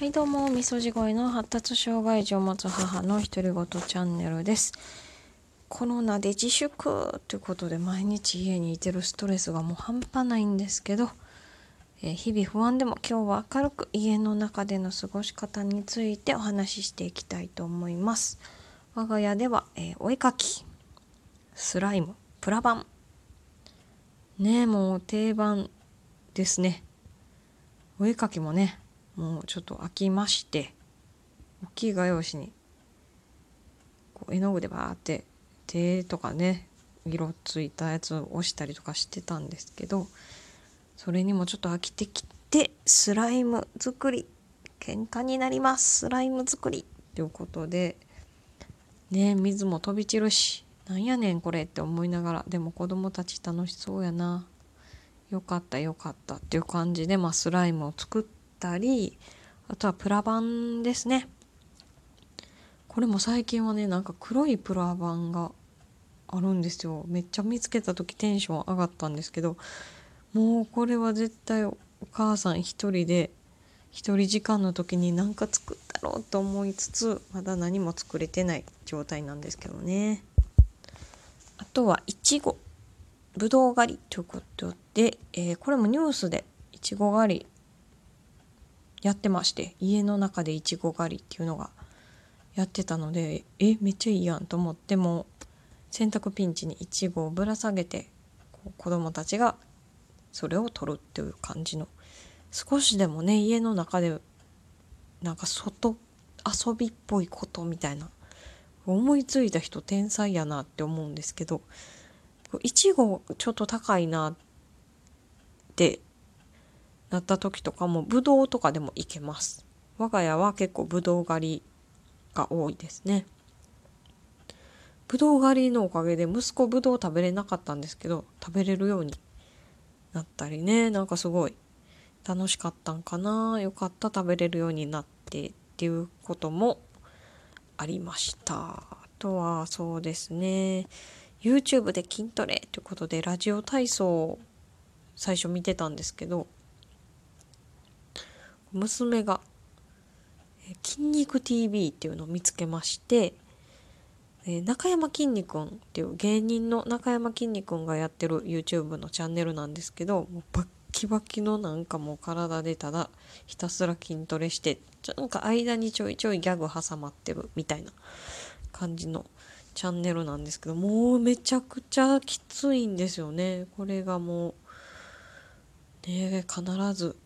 はいどうもみそじ声の発達障害児を持つ母の独り言チャンネルです。コロナで自粛ということで毎日家にいてるストレスがもう半端ないんですけど、えー、日々不安でも今日は明るく家の中での過ごし方についてお話ししていきたいと思います。我が家では、えー、お絵かきスライムプラ板ねもう定番ですね。お絵かきもねもうちょっと飽きまして大きい画用紙にこう絵の具でバーって手とかね色ついたやつを押したりとかしてたんですけどそれにもちょっと飽きてきてスライム作り喧嘩になりますスライム作りということでね水も飛び散るしなんやねんこれって思いながらでも子供たち楽しそうやな。よかったよかったっていう感じで、まあ、スライムを作ってったりあとはプラ板ですね。これも最近はねなんか黒いプラ板があるんですよ。めっちゃ見つけた時テンション上がったんですけどもうこれは絶対お母さん一人で一人時間の時に何か作ったろうと思いつつまだ何も作れてない状態なんですけどね。あとはいちごぶどう狩りということで、えー、これもニュースでいちご狩りやってまして家の中でいちご狩りっていうのがやってたのでえめっちゃいいやんと思っても洗濯ピンチにいちごをぶら下げて子供たちがそれを取るっていう感じの少しでもね家の中でなんか外遊びっぽいことみたいな思いついた人天才やなって思うんですけどいちごちょっと高いなってなった時とかもぶどうとかでもいけます。我が家は結構ぶどう狩りが多いですね。ぶどう狩りのおかげで息子ぶどう食べれなかったんですけど食べれるようになったりね。なんかすごい楽しかったんかな。よかった食べれるようになってっていうこともありました。あとはそうですね。YouTube で筋トレということでラジオ体操を最初見てたんですけど娘が「筋肉 TV」っていうのを見つけまして、中山きんに君っていう芸人の中山きんに君がやってる YouTube のチャンネルなんですけどもうバッキバキのなんかもう体でただひたすら筋トレしてなんか間にちょいちょいギャグ挟まってるみたいな感じのチャンネルなんですけどもうめちゃくちゃきついんですよね。これがもうね必ず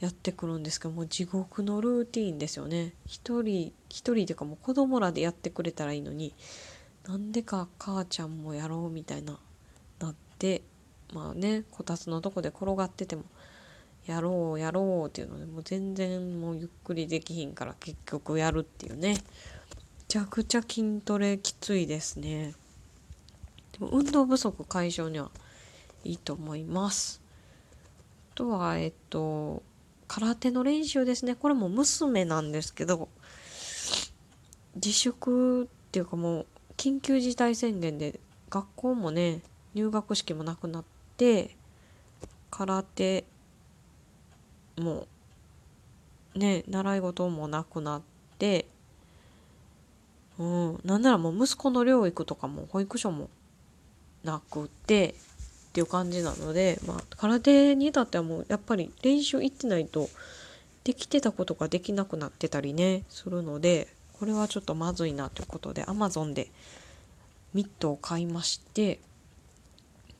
やってくるんですけどもう地獄のルーティンですよね。一人一人ていうかもう子供らでやってくれたらいいのになんでか母ちゃんもやろうみたいななってまあねこたつのとこで転がっててもやろうやろうっていうのでもう全然もうゆっくりできひんから結局やるっていうね。めちゃくちゃ筋トレきついですね。でも運動不足解消にはいいと思います。あとはえっと空手の練習ですね。これも娘なんですけど自粛っていうかもう緊急事態宣言で学校もね入学式もなくなって空手もね習い事もなくなってうんなんならもう息子の療育とかも保育所もなくてっていう感じなので、まあ、空手に至ってはもうやっぱり練習行ってないとできてたことができなくなってたりねするのでこれはちょっとまずいなということで Amazon でミットを買いまして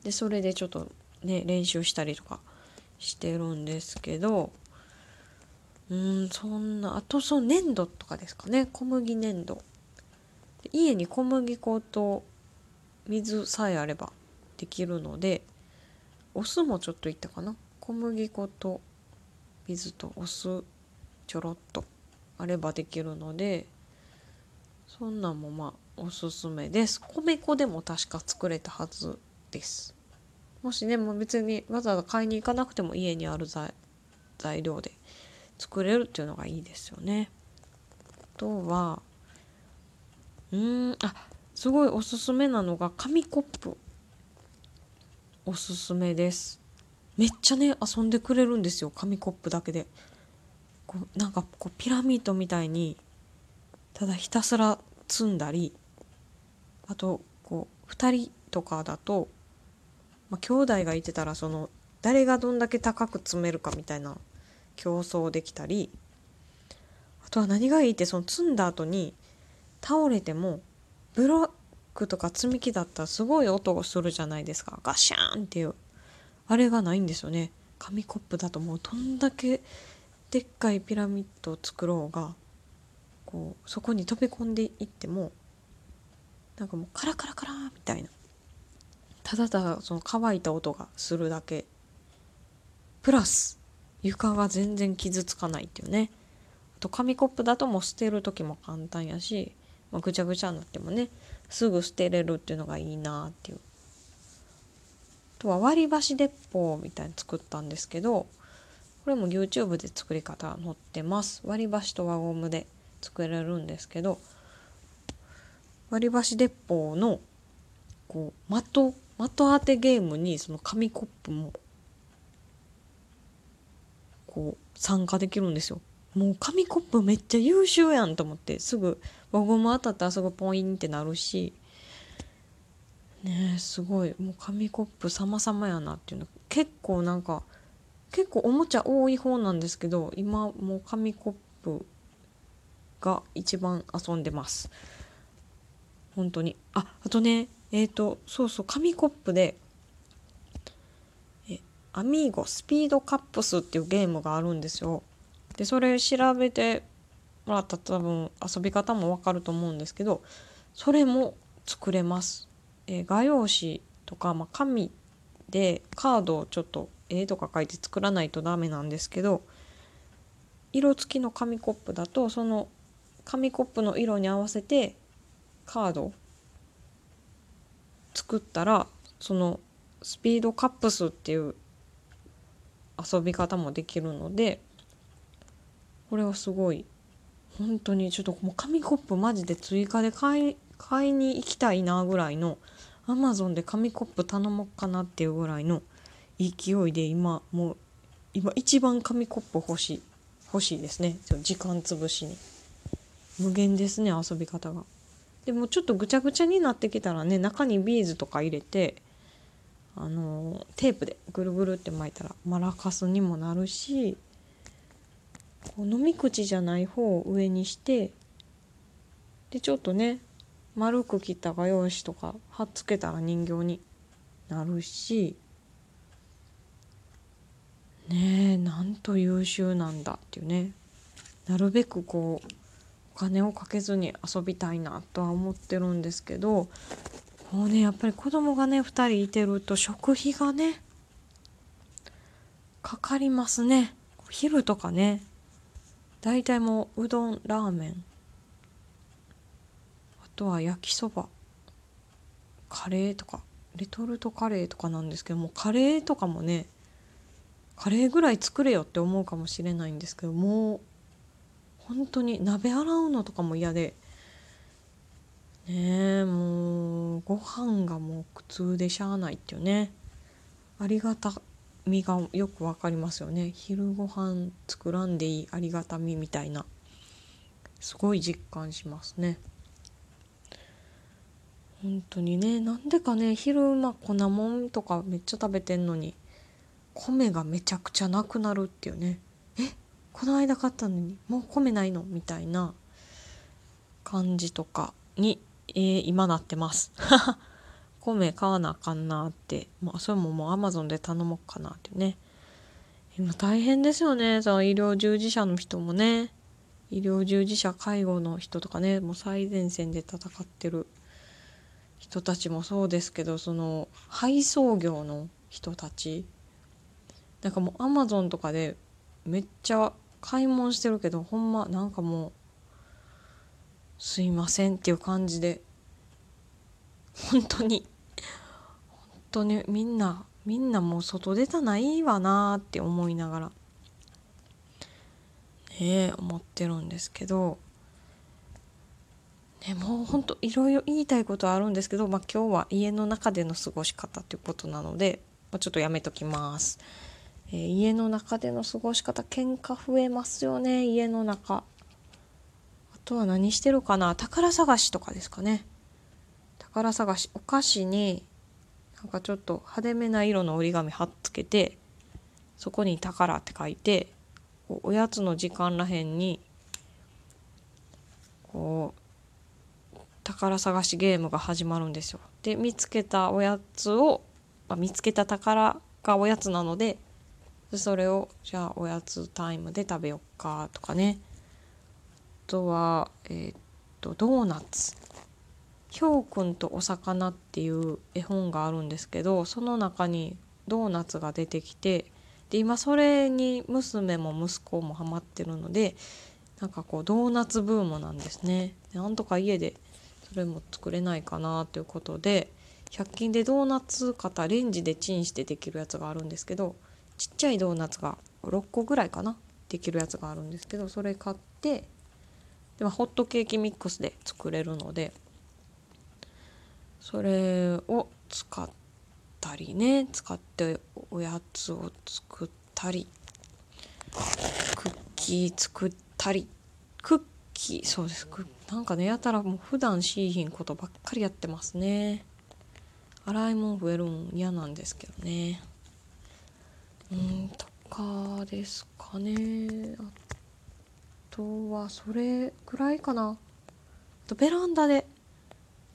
でそれでちょっとね練習したりとかしてるんですけどうんそんなあとその粘土とかですかね小麦粘土。家に小麦粉と水さえあればできるのでお酢もちょっといったかな。小麦粉と水とお酢ちょろっとあればできるのでそんなんもまあおすすめです。米粉でも確か作れたはずです。もしねもう別にわざわざ買いに行かなくても家にある材料で作れるっていうのがいいですよね。あとはうんあすごいおすすめなのが紙コップ。おすすめです。めっちゃね遊んでくれるんですよ。紙コップだけで。こうなんかこうピラミッドみたいにただひたすら積んだりあとこう2人とかだと、まあ、兄弟がいてたらその誰がどんだけ高く積めるかみたいな競争できたりあとは何がいいってその積んだ後に倒れてもブロクとか積み木だったらすごい音がするじゃないですか。ガシャーンっていう。あれがないんですよね。紙コップだともうどんだけでっかいピラミッドを作ろうがこうそこに飛び込んでいってもなんかもうカラカラカラみたいな。ただただその乾いた音がするだけ。プラス床が全然傷つかないっていうね。あと紙コップだともう捨てる時も簡単やし、まあ、ぐちゃぐちゃになってもねすぐ捨てれるっていうのがいいなっていうあとは割り箸鉄砲みたいに作ったんですけどこれも YouTube で作り方載ってます割り箸と輪ゴムで作れるんですけど割り箸鉄砲のこう的的当てゲームにその紙コップもこう参加できるんですよ。もう紙コップめっちゃ優秀やんと思ってすぐ輪ゴム当たったらすぐポインってなるし。ねえすごい。もう紙コップ様々やなっていうの。結構なんか結構おもちゃ多い方なんですけど今もう紙コップが一番遊んでます。本当に。ああとねえっ、ー、とそうそう紙コップでえアミーゴスピードカップスっていうゲームがあるんですよ。でそれ調べてもらったら多分遊び方もわかると思うんですけどそれも作れます、えー、画用紙とか、まあ、紙でカードをちょっと絵とか描いて作らないとダメなんですけど色付きの紙コップだとその紙コップの色に合わせてカード作ったらそのスピードカップスっていう遊び方もできるのでこれはすごい本当にちょっともう紙コップマジで追加で買い買いに行きたいなぐらいのアマゾンで紙コップ頼もうかなっていうぐらいの勢いで今もう今一番紙コップ欲しい欲しいですね。時間つぶしに。無限ですね遊び方が。でもちょっとぐちゃぐちゃになってきたらね中にビーズとか入れてあのテープでぐるぐるって巻いたらマラカスにもなるしこう飲み口じゃない方を上にしてでちょっとね丸く切った画用紙とか貼っつけたら人形になるしねえなんと優秀なんだっていうね。なるべくこうお金をかけずに遊びたいなとは思ってるんですけどもうねやっぱり子供がね2人いてると食費がねかかりますね。昼とかね大体もううどんラーメン。あとは焼きそば。カレーとか。レトルトカレーとかなんですけどもカレーとかもねカレーぐらい作れよって思うかもしれないんですけどもう本当に鍋洗うのとかも嫌で。ねえもうご飯がもう苦痛でしゃあないっていうね。ありがたみがよくわかりますよね。昼ご飯作らんでいいありがたみみたいな。すごい実感しますね。本当にね。なんでかね。昼間粉もんとかめっちゃ食べてんのに。米がめちゃくちゃなくなるっていうね。え？この間買ったのに。もう米ないの？みたいな感じとかに、えー、今なってます。米買わなあかんなって、まあ、それももうアマゾンで頼もうかなってね。今大変ですよね。その医療従事者の人もね。医療従事者介護の人とかね。もう最前線で戦ってる人たちもそうですけどその配送業の人たち。なんかもうアマゾンとかでめっちゃ買い物してるけどほんまなんかもうすいませんっていう感じで本当に当にみんなみんなもう外出たないわなって思いながらねえ思ってるんですけどねもうほんといろいろ言いたいことはあるんですけど、まあ、今日は家の中での過ごし方っていうことなので、まあ、ちょっとやめときます。えー、家の中での過ごし方喧嘩増えますよね家の中あとは何してるかな宝探しとかですかね宝探しお菓子になんかちょっと派手めな色の折り紙貼っつけてそこに「宝」って書いておやつの時間らへんにこう宝探しゲームが始まるんですよ。で見つけたおやつを、まあ、見つけた宝がおやつなのでそれをじゃあおやつタイムで食べよっかとかねあとはえー、っとドーナツ「ひょうくんとお魚」っていう絵本があるんですけどその中にドーナツが出てきてで今それに娘も息子もハマってるのでなんかこうドーナツブームなんですね。なんとか家でそれも作れないかなということで100均でドーナツ型レンジでチンしてできるやつがあるんですけどちっちゃいドーナツが6個ぐらいかなできるやつがあるんですけどそれ買ってでもホットケーキミックスで作れるのでそれを使ったりね使っておやつを作ったりクッキー作ったりクッキーそうですなんかねやたらもう普段しいひんことばっかりやってますね。洗い物増えるん嫌なんですけどね。うんとかですかね。あとはそれくらいかな。あとベランダで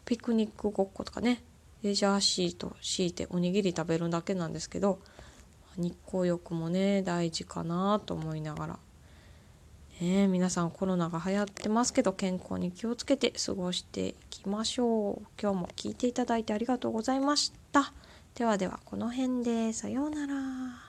ピクニックごっことかねレジャーシート敷いておにぎり食べるだけなんですけど日光浴もね大事かなと思いながら、ね、皆さんコロナが流行ってますけど健康に気をつけて過ごしていきましょう。今日も聞いていただいてありがとうございました。ではではこの辺でさようなら。